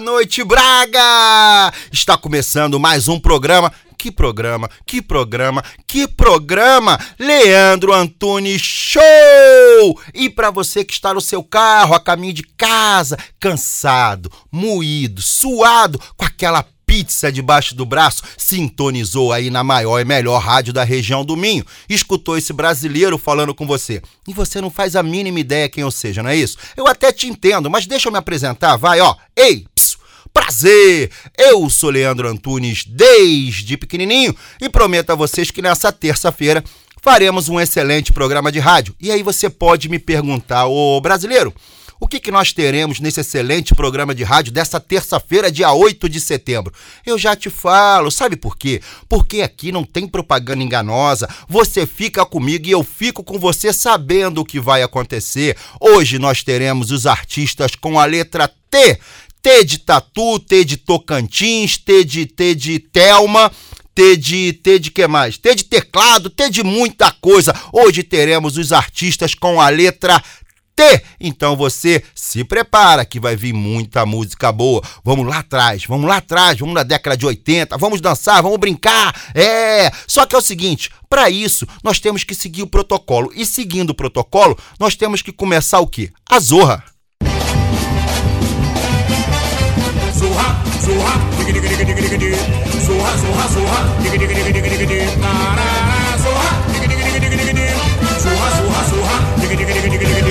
noite, Braga! Está começando mais um programa. Que programa, que programa, que programa! Leandro Antunes Show! E para você que está no seu carro, a caminho de casa, cansado, moído, suado, com aquela pizza debaixo do braço, sintonizou aí na maior e melhor rádio da região do Minho, escutou esse brasileiro falando com você. E você não faz a mínima ideia quem eu seja, não é isso? Eu até te entendo, mas deixa eu me apresentar, vai, ó. Ei, prazer! Eu sou Leandro Antunes desde pequenininho e prometo a vocês que nessa terça-feira faremos um excelente programa de rádio. E aí você pode me perguntar, ô brasileiro, o que, que nós teremos nesse excelente programa de rádio dessa terça-feira, dia 8 de setembro? Eu já te falo, sabe por quê? Porque aqui não tem propaganda enganosa. Você fica comigo e eu fico com você sabendo o que vai acontecer. Hoje nós teremos os artistas com a letra T. T de Tatu, T de Tocantins, T de, T de Telma. T de, T de que mais? T de teclado, T de muita coisa. Hoje teremos os artistas com a letra T. Então você se prepara que vai vir muita música boa. Vamos lá atrás, vamos lá atrás, vamos na década de 80, vamos dançar, vamos brincar. É, só que é o seguinte, para isso nós temos que seguir o protocolo. E seguindo o protocolo, nós temos que começar o quê? A zorra. Zorra, zorra. Zorra, zorra, zorra, zorra, digga. Zorra, zorra, zorra,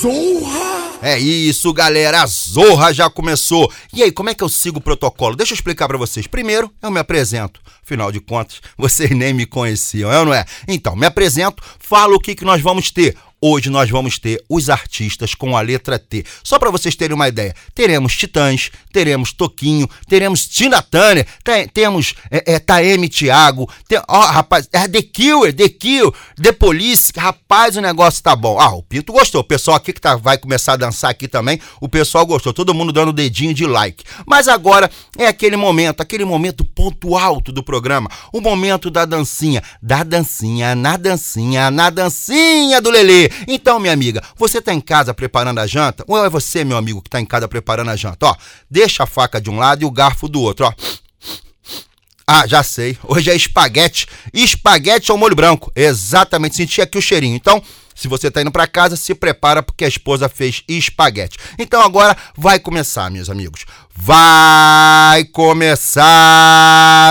Zorra! É isso, galera. A zorra já começou. E aí, como é que eu sigo o protocolo? Deixa eu explicar pra vocês. Primeiro, eu me apresento. Afinal de contas, vocês nem me conheciam, é ou não é? Então, me apresento, falo o que, que nós vamos ter. Hoje nós vamos ter os artistas com a letra T. Só para vocês terem uma ideia, teremos Titãs, teremos Toquinho, teremos Tina Turner, te- temos é, é, Taeme Thiago, tem, ó, rapaz, é The Killer, The Kill, The Police, rapaz, o negócio tá bom. Ah, o Pinto gostou, o pessoal aqui que tá, vai começar a dançar aqui também, o pessoal gostou, todo mundo dando dedinho de like. Mas agora é aquele momento, aquele momento ponto alto do programa, o momento da dancinha, da dancinha, na dancinha, na dancinha do Lelê. Então, minha amiga, você tá em casa preparando a janta? Ou é você, meu amigo, que tá em casa preparando a janta? Ó, deixa a faca de um lado e o garfo do outro, ó. Ah, já sei. Hoje é espaguete. Espaguete ao molho branco. Exatamente. Senti aqui o cheirinho. Então, se você tá indo pra casa, se prepara porque a esposa fez espaguete. Então agora vai começar, meus amigos. Vai começar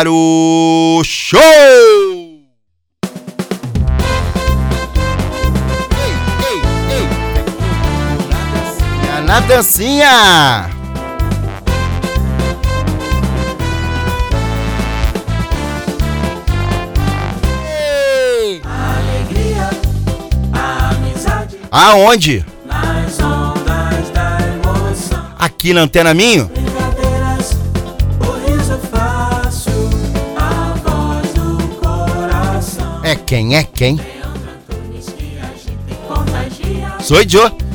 o show! Na dancinha! Alegria, amizade Aonde? nas ondas da emoção. Aqui na Antena Minho? Fácil. É quem é quem? Sou Joe.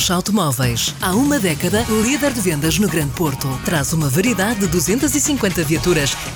Rocha Automóveis. Há uma década, líder de vendas no Grande Porto. Traz uma variedade de 250 viaturas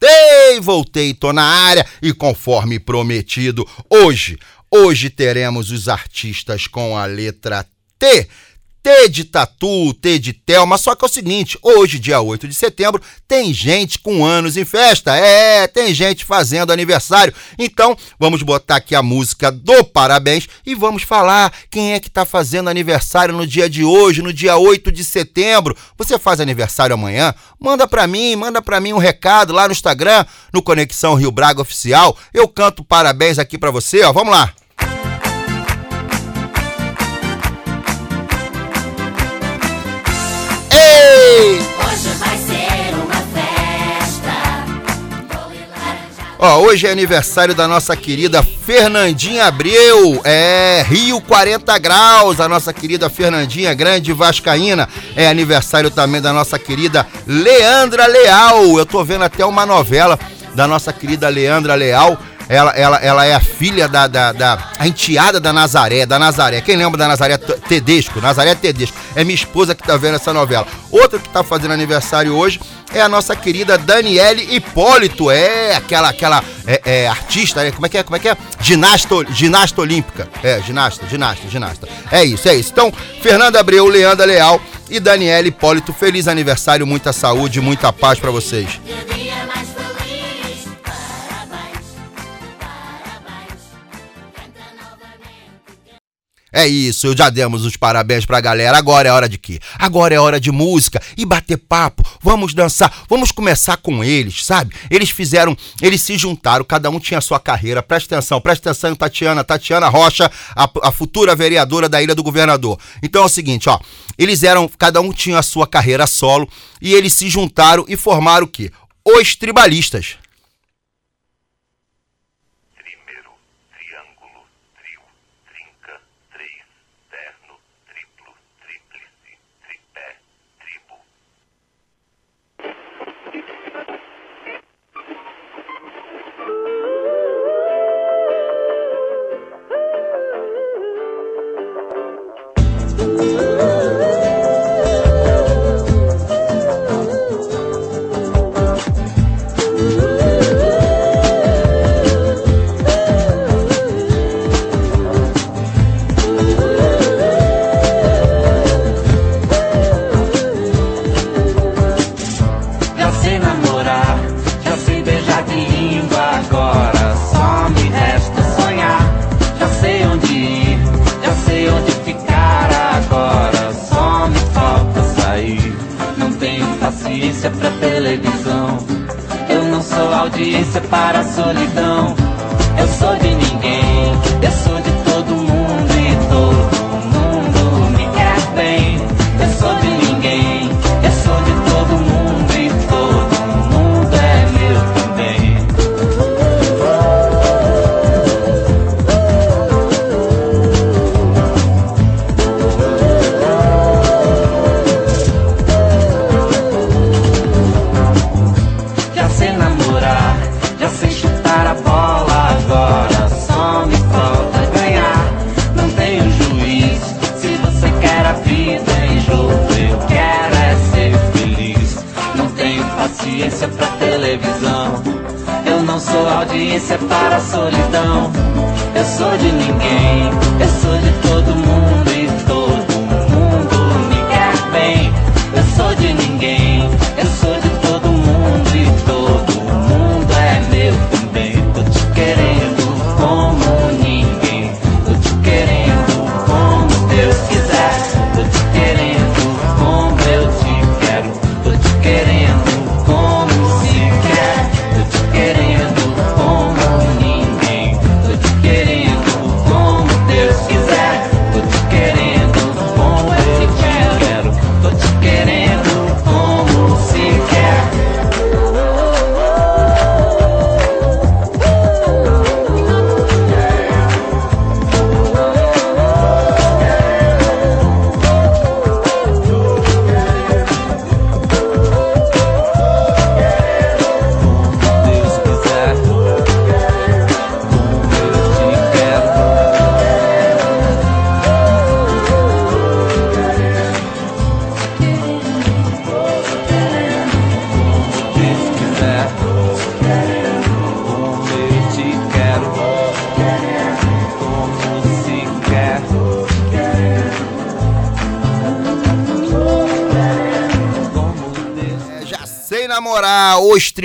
voltei, voltei, tô na área e conforme prometido, hoje, hoje teremos os artistas com a letra T. T de Tatu, T de Telma, só que é o seguinte, hoje, dia 8 de setembro, tem gente com anos em festa, é, tem gente fazendo aniversário, então vamos botar aqui a música do parabéns e vamos falar quem é que tá fazendo aniversário no dia de hoje, no dia 8 de setembro, você faz aniversário amanhã? Manda pra mim, manda pra mim um recado lá no Instagram, no Conexão Rio Braga Oficial, eu canto parabéns aqui pra você, ó, vamos lá. Ó, hoje é aniversário da nossa querida Fernandinha Abreu, é Rio 40 graus, a nossa querida Fernandinha, grande vascaína. É aniversário também da nossa querida Leandra Leal. Eu tô vendo até uma novela da nossa querida Leandra Leal. Ela, ela, ela é a filha da, da, da a enteada da Nazaré, da Nazaré. Quem lembra da Nazaré Tedesco? Nazaré Tedesco. É minha esposa que tá vendo essa novela. Outra que tá fazendo aniversário hoje é a nossa querida Daniele Hipólito. É aquela aquela é, é, artista, né? Como é que é? Como é que é? Ginasta, ginasta olímpica. É, ginasta, ginasta, ginasta. É isso, é isso. Então, Fernanda Abreu, Leandra Leal e Daniele Hipólito, feliz aniversário, muita saúde, muita paz pra vocês. É isso, já demos os parabéns pra galera. Agora é hora de quê? Agora é hora de música e bater papo. Vamos dançar. Vamos começar com eles, sabe? Eles fizeram, eles se juntaram, cada um tinha sua carreira. Presta atenção, presta atenção, Tatiana, Tatiana Rocha, a, a futura vereadora da Ilha do Governador. Então é o seguinte, ó. Eles eram, cada um tinha a sua carreira solo e eles se juntaram e formaram o quê? Os Tribalistas.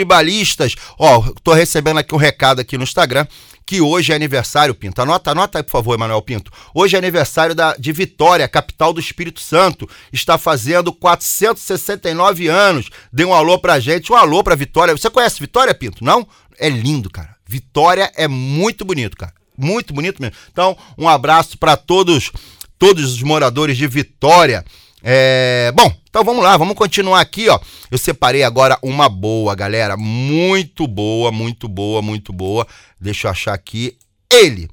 Tribalistas. Ó, tô recebendo aqui um recado aqui no Instagram que hoje é aniversário, Pinto. Anota, anota aí, por favor, Emanuel Pinto. Hoje é aniversário da, de Vitória, capital do Espírito Santo. Está fazendo 469 anos. Dê um alô pra gente, um alô pra Vitória. Você conhece Vitória, Pinto? Não? É lindo, cara. Vitória é muito bonito, cara. Muito bonito mesmo. Então, um abraço para todos, todos os moradores de Vitória. É, bom, então vamos lá, vamos continuar aqui, ó. Eu separei agora uma boa, galera, muito boa, muito boa, muito boa. Deixa eu achar aqui ele.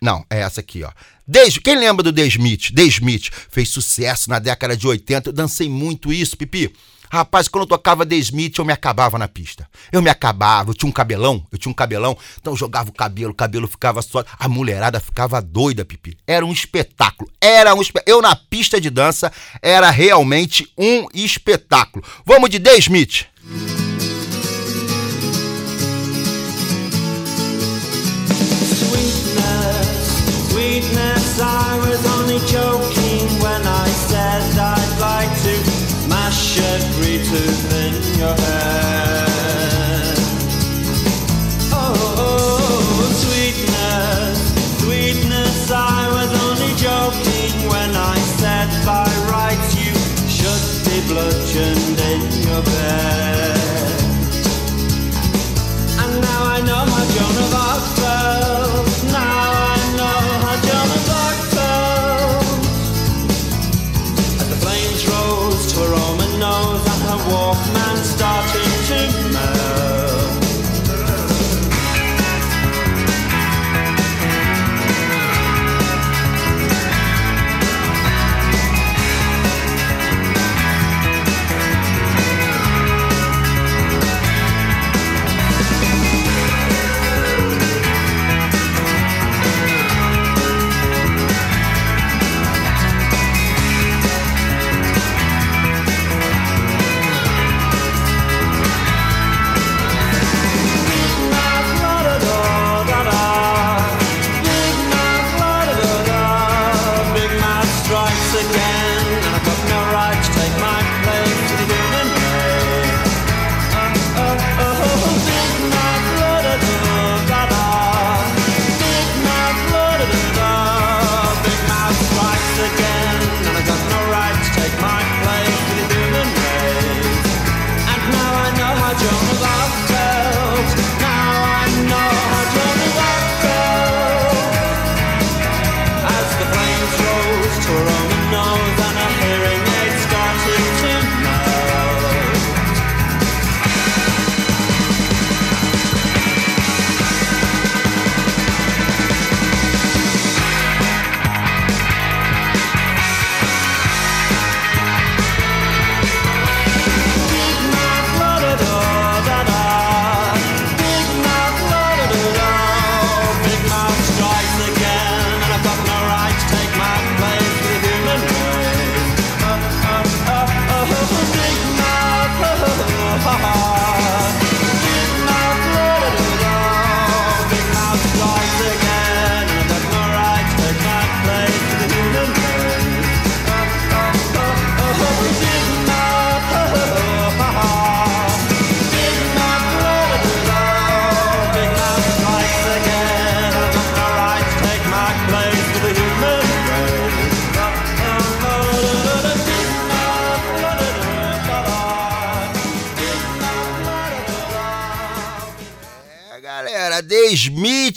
Não, é essa aqui, ó. Desde, quem lembra do The Smith? The Smith fez sucesso na década de 80. Eu dancei muito isso, Pipi. Rapaz, quando eu tocava The Smith, eu me acabava na pista. Eu me acabava, eu tinha um cabelão, eu tinha um cabelão, então eu jogava o cabelo, o cabelo ficava só. A mulherada ficava doida, Pipi. Era um espetáculo. Era um espetáculo. Eu na pista de dança era realmente um espetáculo. Vamos de The Smith. should return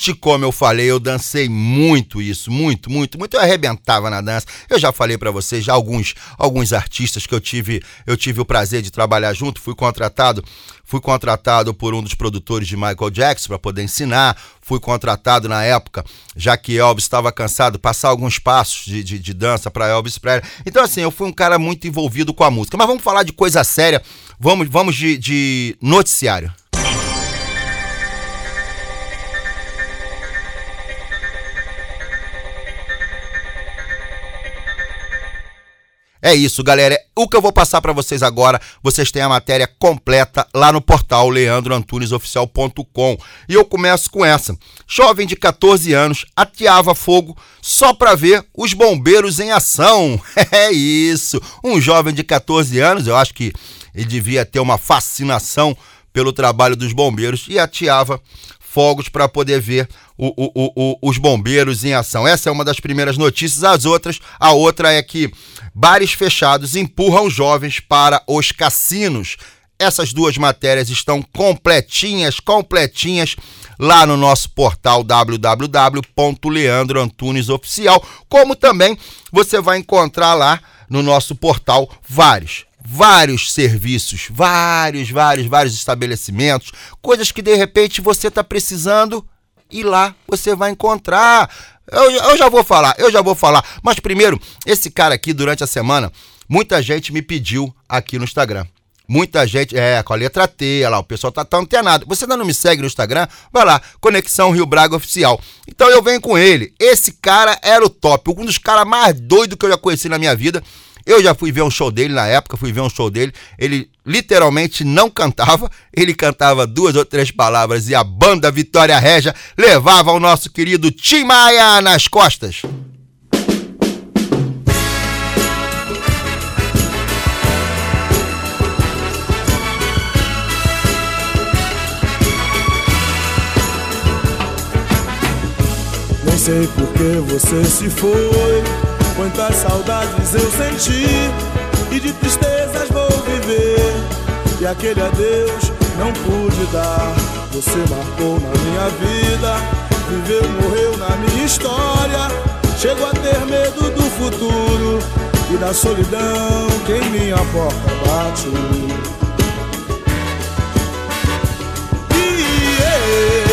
Smith, como eu falei, eu dancei muito isso, muito, muito, muito. Eu arrebentava na dança. Eu já falei pra vocês, já alguns, alguns artistas que eu tive, eu tive o prazer de trabalhar junto, fui contratado, fui contratado por um dos produtores de Michael Jackson para poder ensinar. Fui contratado na época, já que Elvis estava cansado, passar alguns passos de, de, de dança para Elvis Presley. Então, assim, eu fui um cara muito envolvido com a música. Mas vamos falar de coisa séria. Vamos, vamos de, de noticiário. É isso, galera. O que eu vou passar para vocês agora, vocês têm a matéria completa lá no portal leandroantunesoficial.com. E eu começo com essa. Jovem de 14 anos ateava fogo só para ver os bombeiros em ação. É isso. Um jovem de 14 anos, eu acho que ele devia ter uma fascinação pelo trabalho dos bombeiros e ateava fogos para poder ver o- o- o- os bombeiros em ação. Essa é uma das primeiras notícias. As outras, a outra é que bares fechados empurram jovens para os cassinos. Essas duas matérias estão completinhas, completinhas lá no nosso portal www.leandroantunesoficial, como também você vai encontrar lá no nosso portal vários vários serviços, vários, vários, vários estabelecimentos, coisas que de repente você está precisando e lá você vai encontrar. Eu, eu já vou falar, eu já vou falar. Mas primeiro, esse cara aqui durante a semana, muita gente me pediu aqui no Instagram. Muita gente, é, com a letra T, olha lá, o pessoal tá tão antenado. Você ainda não me segue no Instagram? Vai lá, Conexão Rio Braga Oficial. Então eu venho com ele. Esse cara era o top, um dos caras mais doidos que eu já conheci na minha vida. Eu já fui ver um show dele na época, fui ver um show dele. Ele literalmente não cantava, ele cantava duas ou três palavras e a banda Vitória Régia levava o nosso querido Tim Maia nas costas. Nem sei por que você se foi. Quantas saudades eu senti e de tristezas vou viver. E aquele adeus não pude dar. Você marcou na minha vida, viveu, morreu na minha história. Chego a ter medo do futuro e da solidão que em minha porta bate. E eu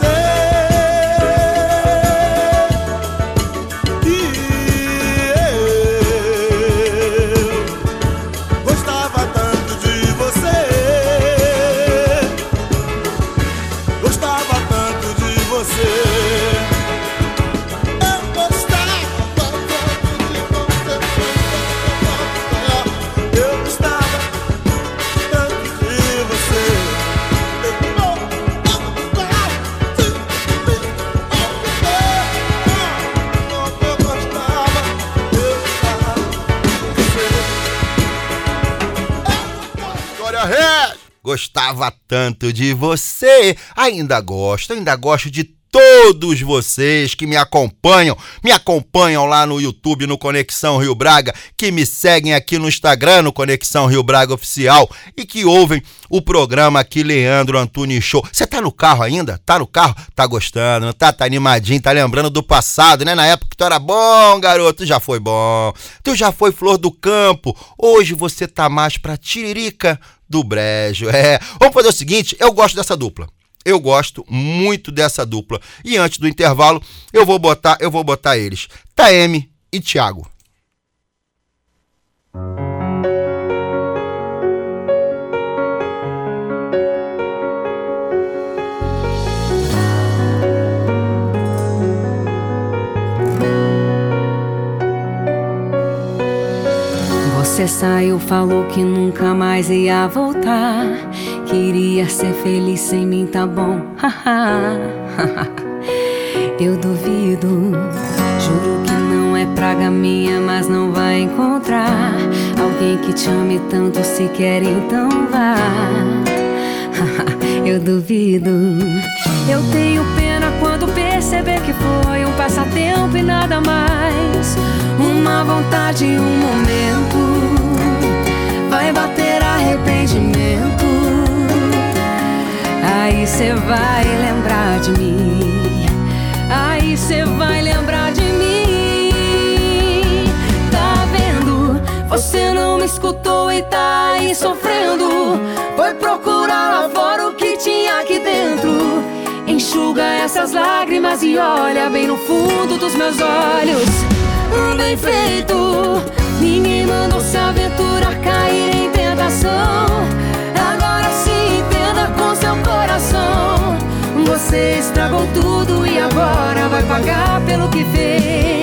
Gostava tanto de você. Ainda gosto, ainda gosto de todos vocês que me acompanham, me acompanham lá no YouTube, no Conexão Rio Braga, que me seguem aqui no Instagram, no Conexão Rio Braga Oficial, e que ouvem o programa aqui, Leandro Antunes Show. Você tá no carro ainda? Tá no carro? Tá gostando, tá? Tá animadinho, tá lembrando do passado, né? Na época que tu era bom, garoto, já foi bom. Tu já foi flor do campo. Hoje você tá mais pra tiririca do brejo. É, vamos fazer o seguinte, eu gosto dessa dupla. Eu gosto muito dessa dupla. E antes do intervalo, eu vou botar, eu vou botar eles. Taeme e Thiago. Você saiu, falou que nunca mais ia voltar. Queria ser feliz sem mim, tá bom? Eu duvido. Juro que não é praga minha, mas não vai encontrar alguém que te ame tanto se quer, então vá. Eu duvido. Eu tenho perceber que foi um passatempo e nada mais. Uma vontade um momento. Vai bater arrependimento. Aí cê vai lembrar de mim. Aí cê vai lembrar de mim. Tá vendo? Você não me escutou e tá aí sofrendo. Foi procurar lá fora o que tinha aqui dentro. Enxuga essas lágrimas e olha bem no fundo dos meus olhos. Bem feito. Ninguém mandou se aventurar cair em tentação. Agora se entenda com seu coração. Você estragou tudo e agora vai pagar pelo que fez.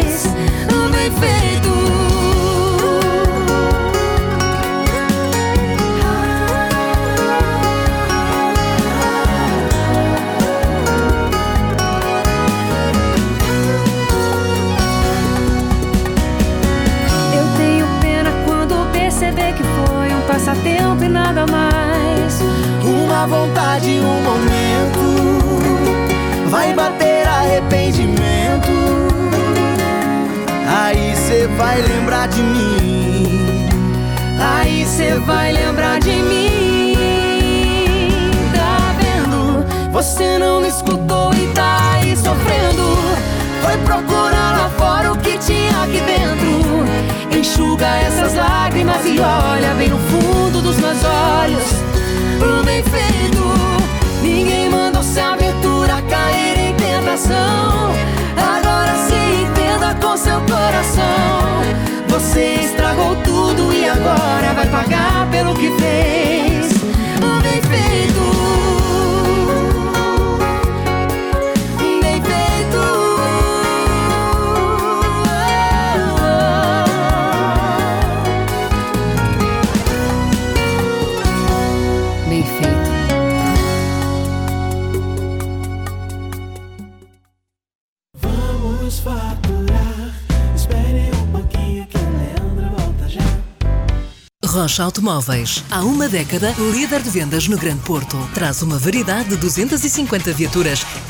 Estragou tudo e agora vai pagar pelo que fez. Rocha Automóveis. Há uma década, líder de vendas no Grande Porto. Traz uma variedade de 250 viaturas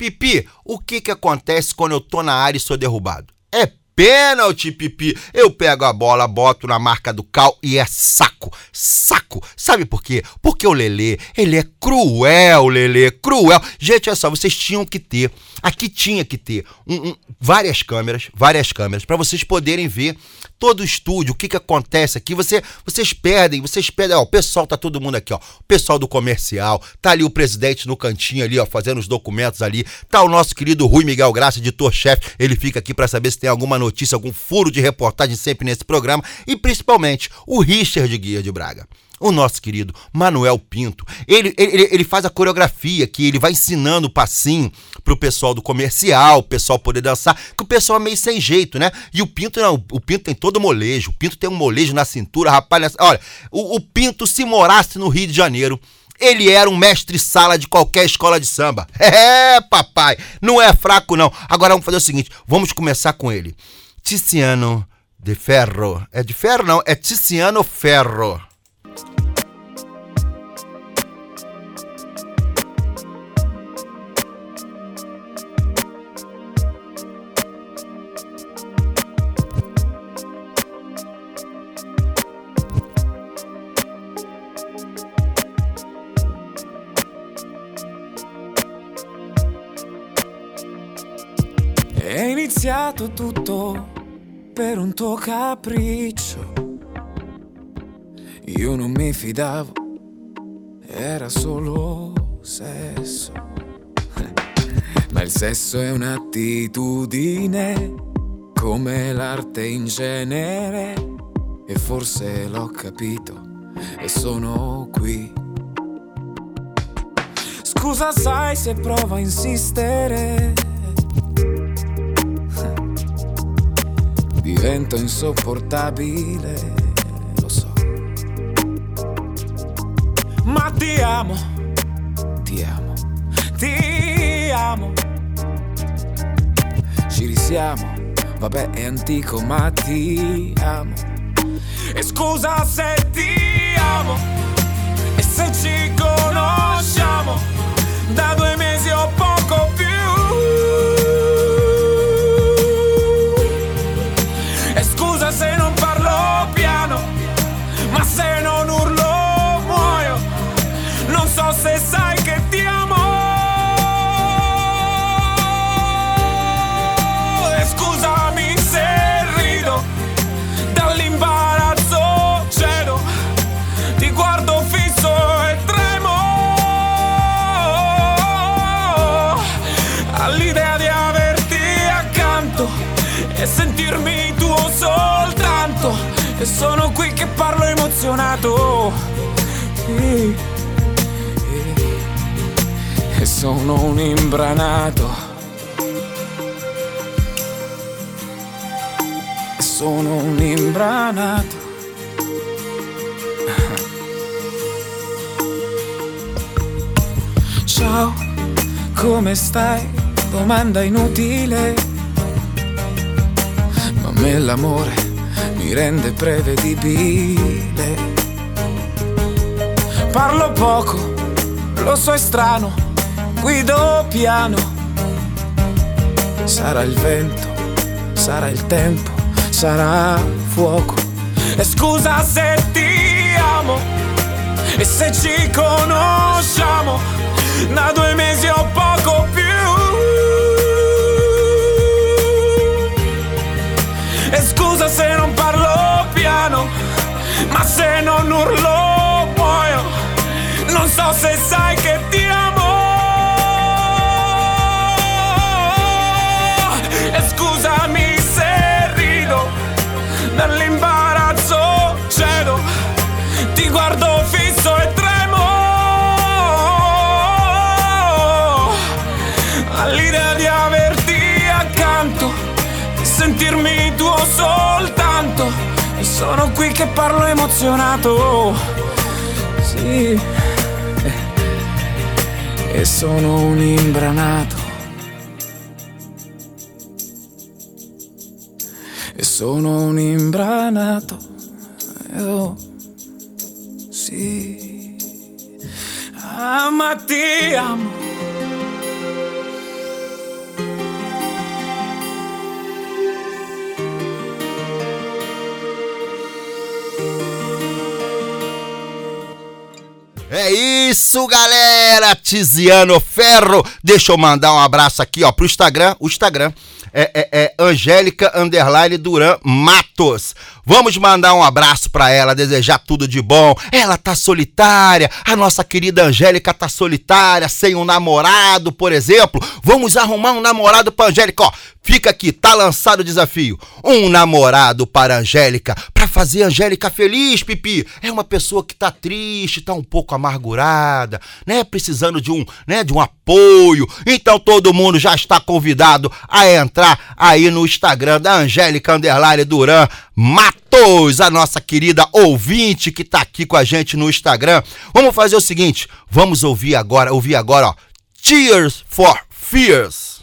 Pipi, o que que acontece quando eu tô na área e sou derrubado? É pênalti, Pipi. Eu pego a bola, boto na marca do cal e é saco. Saco. Sabe por quê? Porque o Lelê, ele é cruel, Lelê, cruel. Gente, olha só, vocês tinham que ter, aqui tinha que ter um- um- várias câmeras, várias câmeras, para vocês poderem ver todo o estúdio, o que que acontece aqui. Você, vocês perdem, vocês perdem. Ó, o pessoal tá todo mundo aqui, ó. O pessoal do comercial, tá ali o presidente no cantinho ali, ó, fazendo os documentos ali. Tá o nosso querido Rui Miguel Graça, editor-chefe. Ele fica aqui para saber se tem alguma notícia, algum furo de reportagem sempre nesse programa. E principalmente o Richard Guia de Braga. O nosso querido Manuel Pinto. Ele, ele, ele faz a coreografia que ele vai ensinando o passinho pro pessoal do comercial, o pessoal poder dançar, que o pessoal é meio sem jeito, né? E o Pinto não, o Pinto tem todo molejo, o Pinto tem um molejo na cintura, rapaz. nessa- Olha, o, o Pinto, se morasse no Rio de Janeiro, ele era um mestre-sala de qualquer escola de samba. É, papai, não é fraco não. Agora vamos fazer o seguinte, vamos começar com ele. Tiziano de Ferro. É de ferro não, é Tiziano Ferro. È iniziato tutto per un tuo capriccio. Io non mi fidavo, era solo sesso. Ma il sesso è un'attitudine, come l'arte in genere. E forse l'ho capito e sono qui. Scusa, sai se provo a insistere. Divento insopportabile, lo so. Ma ti amo, ti amo, ti amo. Ci risiamo, vabbè è antico, ma ti amo. E scusa se ti amo, e se ci conosciamo, da due mesi o poco più. Parlo emozionato. Sì. E sono un imbranato. E sono un imbranato. Ciao, come stai? Domanda inutile. Ma me l'amore mi rende prevedibile. Parlo poco, lo so è strano, guido piano. Sarà il vento, sarà il tempo, sarà fuoco. E scusa se ti amo, e se ci conosciamo da due mesi o poco più. E scusa se non ma se non urlo muoio. Non so se sai che ti amo. E scusami sono qui che parlo emozionato. Sì. E sono un imbranato. E sono un imbranato. É isso, galera! Tiziano Ferro. Deixa eu mandar um abraço aqui, ó, pro Instagram. O Instagram é, é, é Angélica Underline Duran Matos. Vamos mandar um abraço pra ela, desejar tudo de bom. Ela tá solitária, a nossa querida Angélica tá solitária, sem um namorado, por exemplo. Vamos arrumar um namorado pra Angélica, ó. Fica aqui, tá lançado o desafio. Um namorado para Angélica, para fazer Angélica feliz, Pipi. É uma pessoa que tá triste, tá um pouco amargurada, né? Precisando de um, né, de um apoio. Então todo mundo já está convidado a entrar aí no Instagram da Angélica Underline Duran Matos, a nossa querida ouvinte que tá aqui com a gente no Instagram. Vamos fazer o seguinte, vamos ouvir agora, ouvir agora, ó. Tears for Fears.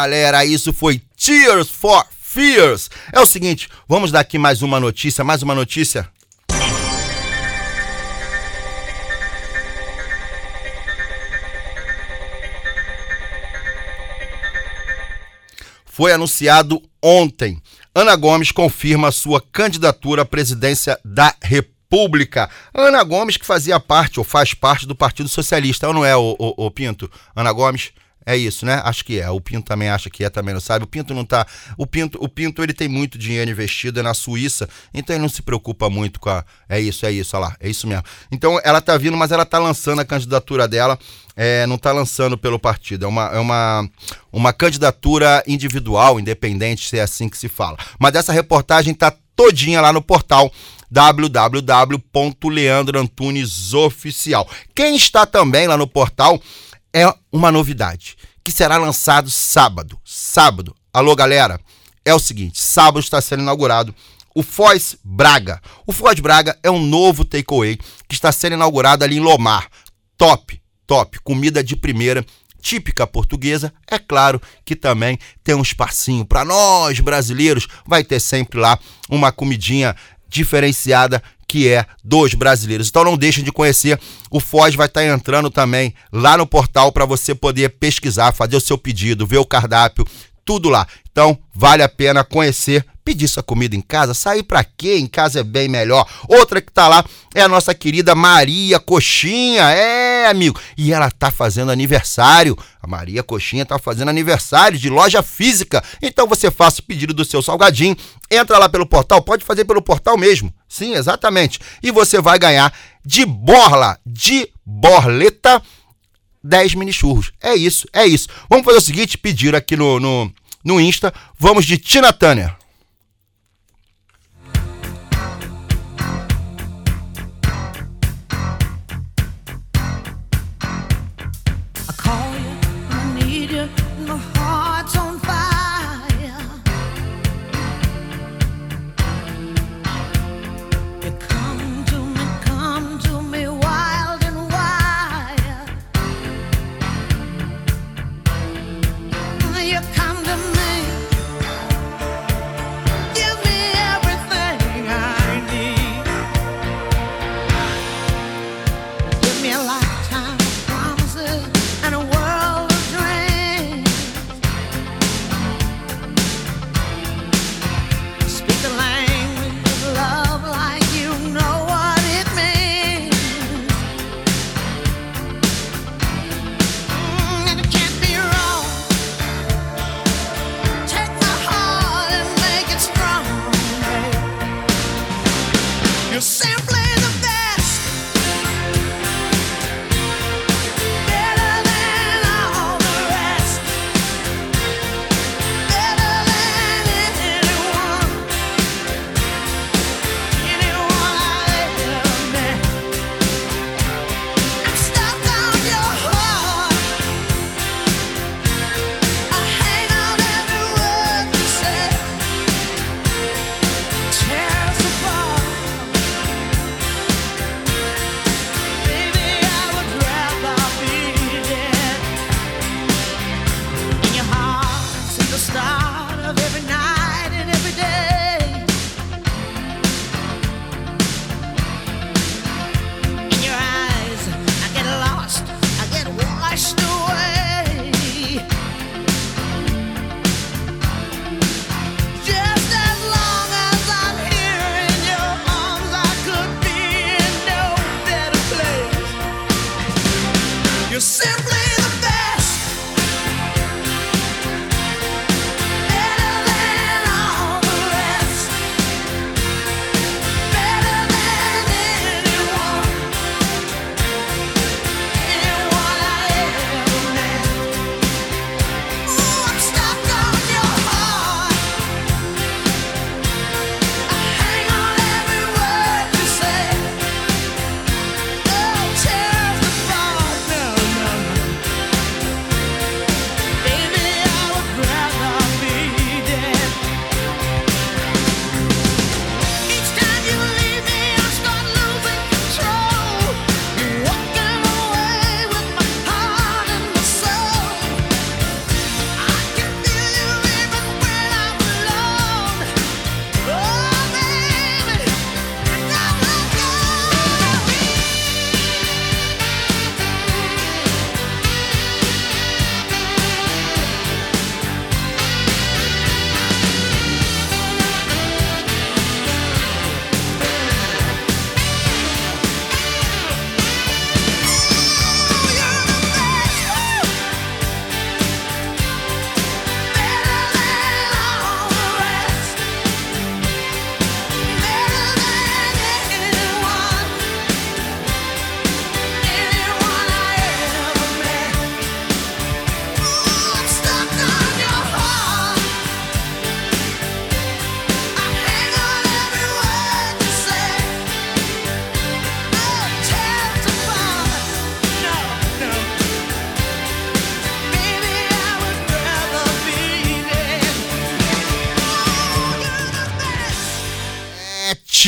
galera, isso foi Tears for Fears. É o seguinte, vamos dar aqui mais uma notícia, mais uma notícia. Foi anunciado ontem. Ana Gomes confirma sua candidatura à presidência da República. Ana Gomes, que fazia parte ou faz parte do Partido Socialista, ou não é, o Pinto? Ana Gomes? É isso, né? Acho que é. O Pinto também acha que é, também não sabe. O Pinto não tá. O Pinto, o Pinto ele tem muito dinheiro investido é na Suíça, então ele não se preocupa muito com a. É isso, é isso, olha lá. É isso mesmo. Então ela tá vindo, mas ela tá lançando a candidatura dela. É, não tá lançando pelo partido. É uma, é uma, uma candidatura individual, independente, se é assim que se fala. Mas essa reportagem tá todinha lá no portal www.leandroantunesoficial. Quem está também lá no portal é uma novidade que será lançado sábado. Sábado. Alô, galera. É o seguinte, sábado está sendo inaugurado o Foz Braga. O Foz Braga é um novo takeaway que está sendo inaugurado ali em Lomar. Top, top, comida de primeira, típica portuguesa. É claro que também tem um espacinho para nós brasileiros. Vai ter sempre lá uma comidinha diferenciada que é dos brasileiros. Então não deixem de conhecer. O Foz vai estar entrando também lá no portal para você poder pesquisar, fazer o seu pedido, ver o cardápio, tudo lá. Então vale a pena conhecer, pedir sua comida em casa, sair para quê? Em casa é bem melhor. Outra que tá lá é a nossa querida Maria Coxinha. É, amigo. E ela tá fazendo aniversário. A Maria Coxinha tá fazendo aniversário de loja física. Então você faça o pedido do seu salgadinho, entra lá pelo portal, pode fazer pelo portal mesmo. Sim, exatamente. E você vai ganhar de borla, de borleta 10 mini churros. É isso, é isso. Vamos fazer o seguinte, pedir aqui no, no, no Insta. Vamos de Tina Tânia.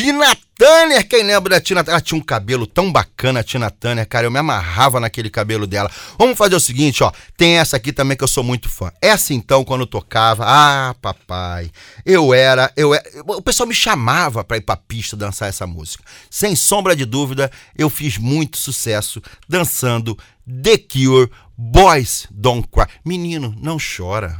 Tina Turner, quem lembra da Tina Ela tinha um cabelo tão bacana, a Tina Turner, cara. Eu me amarrava naquele cabelo dela. Vamos fazer o seguinte, ó. Tem essa aqui também que eu sou muito fã. Essa então, quando tocava, ah, papai. Eu era, eu era. O pessoal me chamava pra ir pra pista dançar essa música. Sem sombra de dúvida, eu fiz muito sucesso dançando The Cure, Boys Don't Cry. Menino, não chora.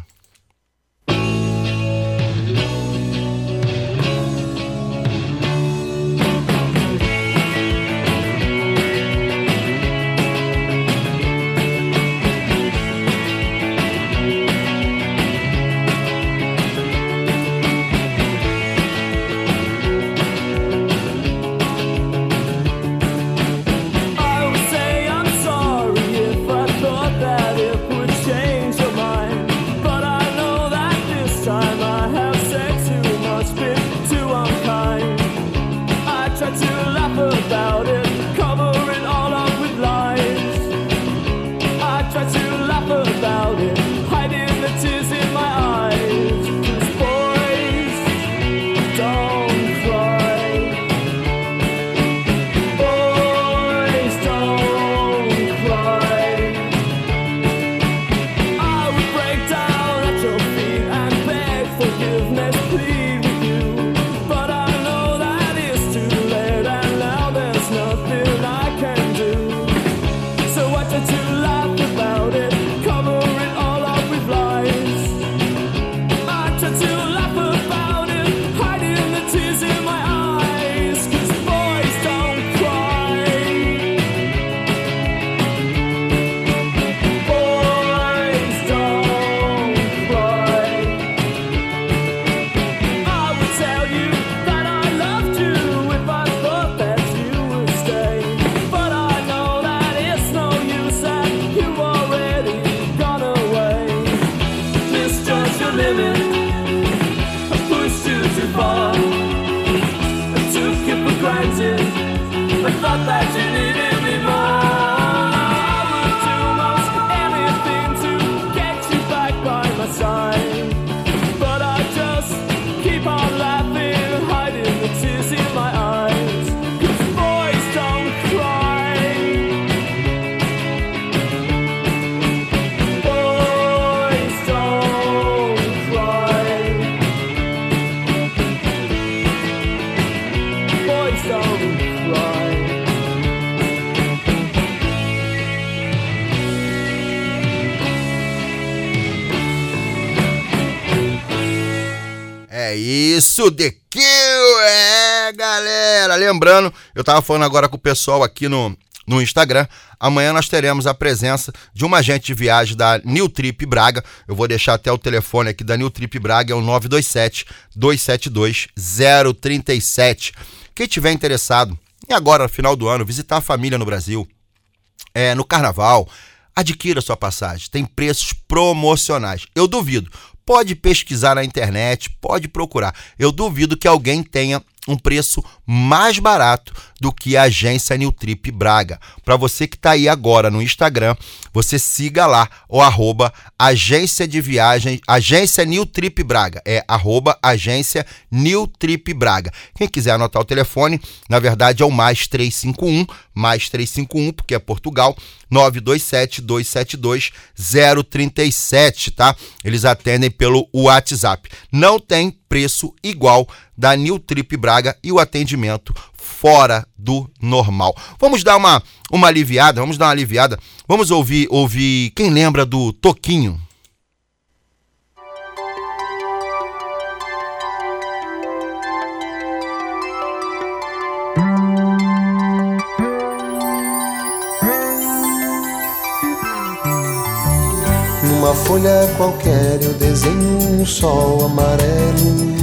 Eu tava falando agora com o pessoal aqui no, no Instagram. Amanhã nós teremos a presença de uma agente de viagem da New Trip Braga. Eu vou deixar até o telefone aqui da New Trip Braga, é o 927 272 037. Quem tiver interessado em agora, final do ano, visitar a família no Brasil, é, no carnaval, adquira sua passagem. Tem preços promocionais. Eu duvido. Pode pesquisar na internet, pode procurar. Eu duvido que alguém tenha um preço mais barato do que a agência New Trip Braga. Para você que está aí agora no Instagram, você siga lá o arroba agência de viagem, agência New Trip Braga. É arroba agência New Trip Braga. Quem quiser anotar o telefone, na verdade é o mais 351, mais 351, porque é Portugal, 927 272 037, tá? Eles atendem pelo WhatsApp. Não tem preço igual da New Trip Braga e o atendimento fora do normal. Vamos dar uma, uma aliviada, vamos dar uma aliviada. Vamos ouvir, ouvir quem lembra do Toquinho. Numa folha qualquer eu desenho um sol amarelo.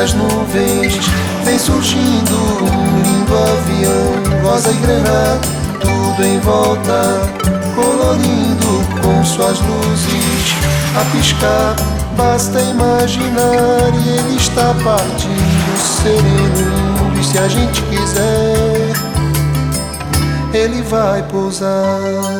Entre as nuvens vem surgindo um lindo avião, rosa e grana, tudo em volta, colorindo com suas luzes a piscar. Basta imaginar e ele está partindo, sereno, e se a gente quiser, ele vai pousar.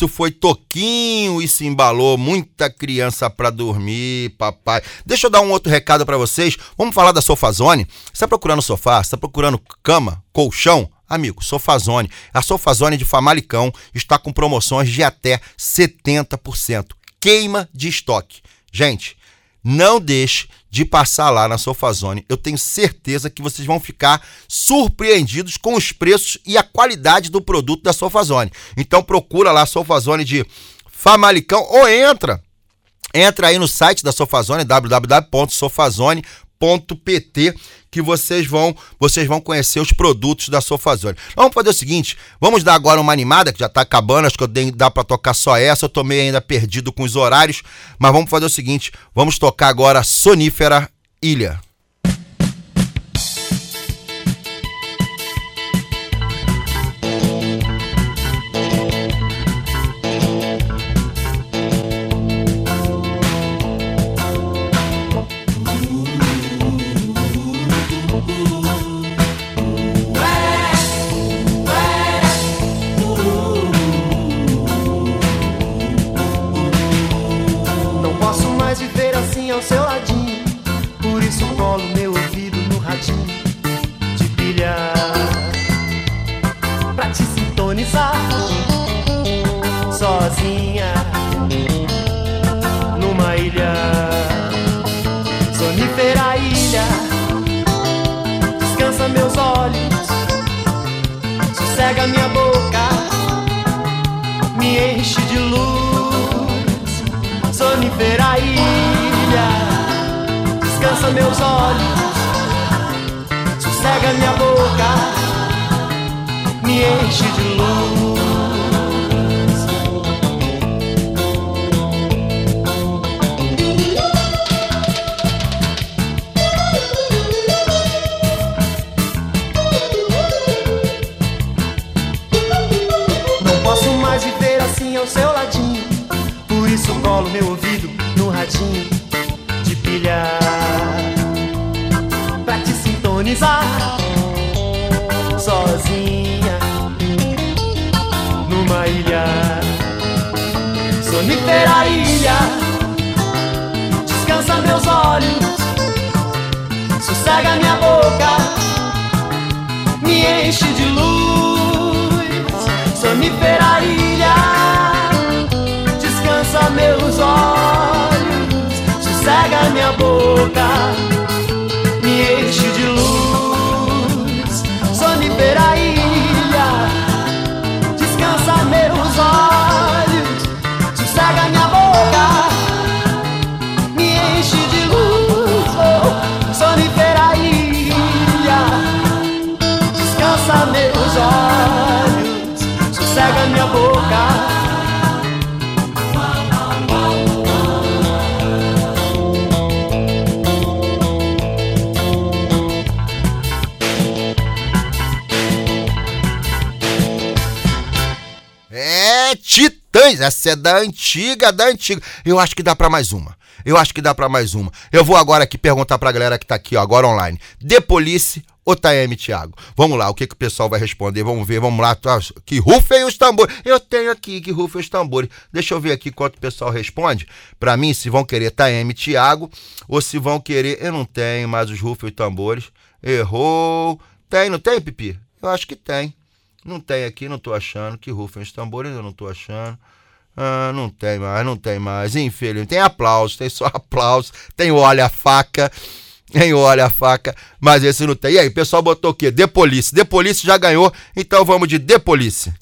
Isso foi Toquinho e se embalou muita criança pra dormir, papai. Deixa eu dar um outro recado pra vocês. Vamos falar da Sofazone. Você tá procurando sofá? Você tá procurando cama, colchão? Amigo, Sofazone. A Sofazone de Famalicão está com promoções de até 70%. Queima de estoque. Gente, não deixe de passar lá na Sofazone. Eu tenho certeza que vocês vão ficar surpreendidos com os preços e a qualidade do produto da Sofazone. Então procura lá a Sofazone de Famalicão ou entra. Entra aí no site da Sofazone, www.sofazone.pt que vocês vão, vocês vão conhecer os produtos da Sofazone. Vamos fazer o seguinte, vamos dar agora uma animada, que já tá acabando, acho que eu dei, dá para tocar só essa, eu tô meio ainda perdido com os horários, mas vamos fazer o seguinte, vamos tocar agora Sonífera Ilha. Boca, me enche de luz. Titãs, essa é da antiga, da antiga. Eu acho que dá pra mais uma. Eu acho que dá pra mais uma. Eu vou agora aqui perguntar pra galera que tá aqui, ó, agora online. The Police ou Taeme Thiago? Vamos lá, o que, que o pessoal vai responder? Vamos ver, vamos lá. tá? Que rufem os tambores. Eu tenho aqui que rufem os tambores. Deixa eu ver aqui quanto o pessoal responde. Pra mim, se vão querer Taeme Thiago ou se vão querer. Eu não tenho mais os rufem os tambores. Errou. Tem, não tem, Pipi? Eu acho que tem. Não tem aqui, não tô achando. Que rufem os tambores, eu não tô achando. Ah, não tem mais, não tem mais. Infelizmente, tem aplausos, tem só aplausos. Tem olha a faca. Tem olha a faca, mas esse não tem. E aí, o pessoal botou o quê? The Police. The Police já ganhou, então vamos de The Police.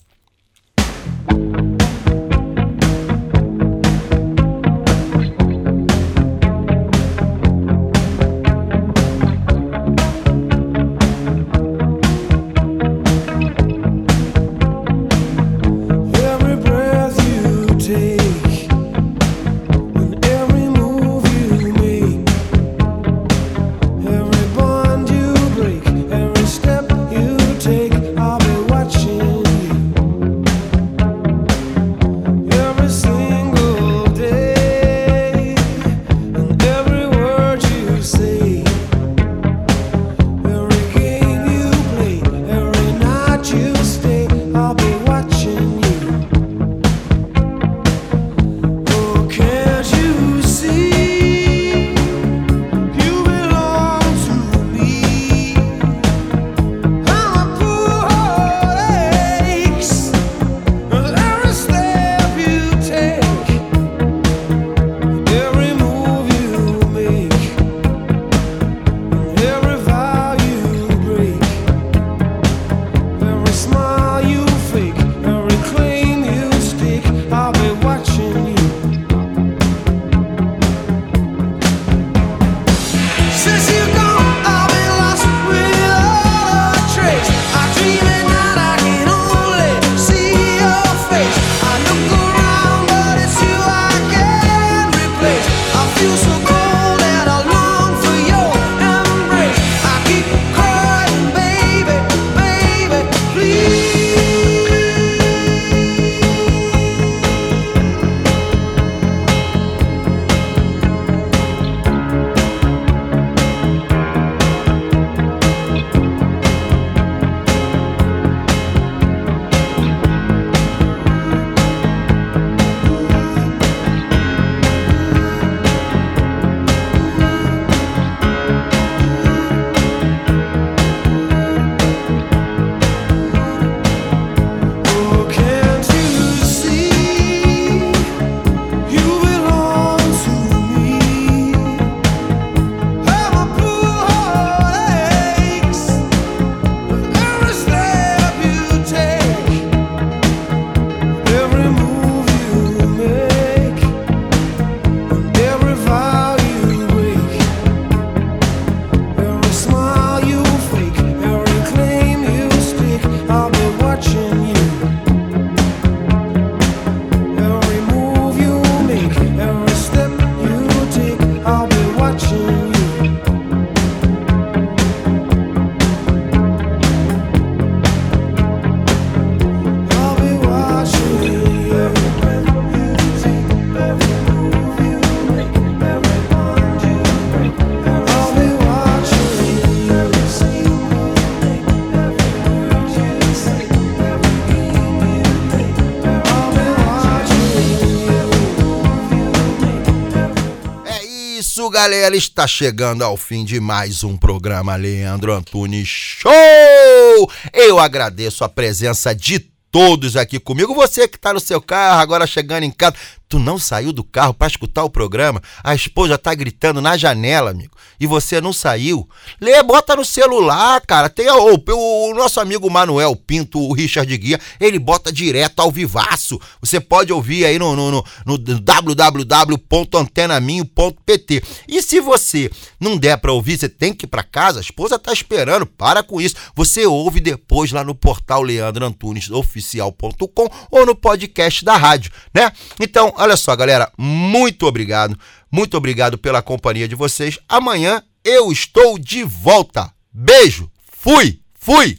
Galera, está chegando ao fim de mais um programa Leandro Antunes Show! Eu agradeço a presença de todos aqui comigo. Você que tá no seu carro, agora chegando em casa, tu não saiu do carro para escutar o programa? A esposa tá gritando na janela, amigo, e você não saiu? Lê, bota no celular, cara. Tem o, o, o nosso amigo Manuel Pinto, o Richard Guia, ele bota direto ao vivaço. Você pode ouvir aí no, no, no, no www.antenaminho.pt. E se você não der para ouvir, você tem que ir para casa, a esposa tá esperando, para com isso. Você ouve depois lá no portal Leandro Antunes oficial.com ou no podcast da rádio, né? Então, olha só, galera, muito obrigado. Muito obrigado pela companhia de vocês. Amanhã eu estou de volta. Beijo. Fui. Fui.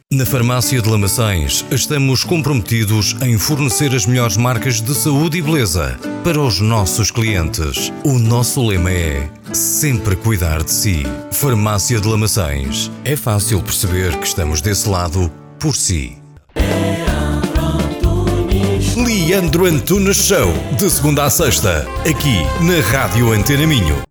Na Farmácia de Lamaçães, estamos comprometidos em fornecer as melhores marcas de saúde e beleza para os nossos clientes. O nosso lema é sempre cuidar de si. Farmácia de Lamaçães. É fácil perceber que estamos desse lado por si. Leandro Antunes Show, de segunda a sexta, aqui na Rádio Antena Minho.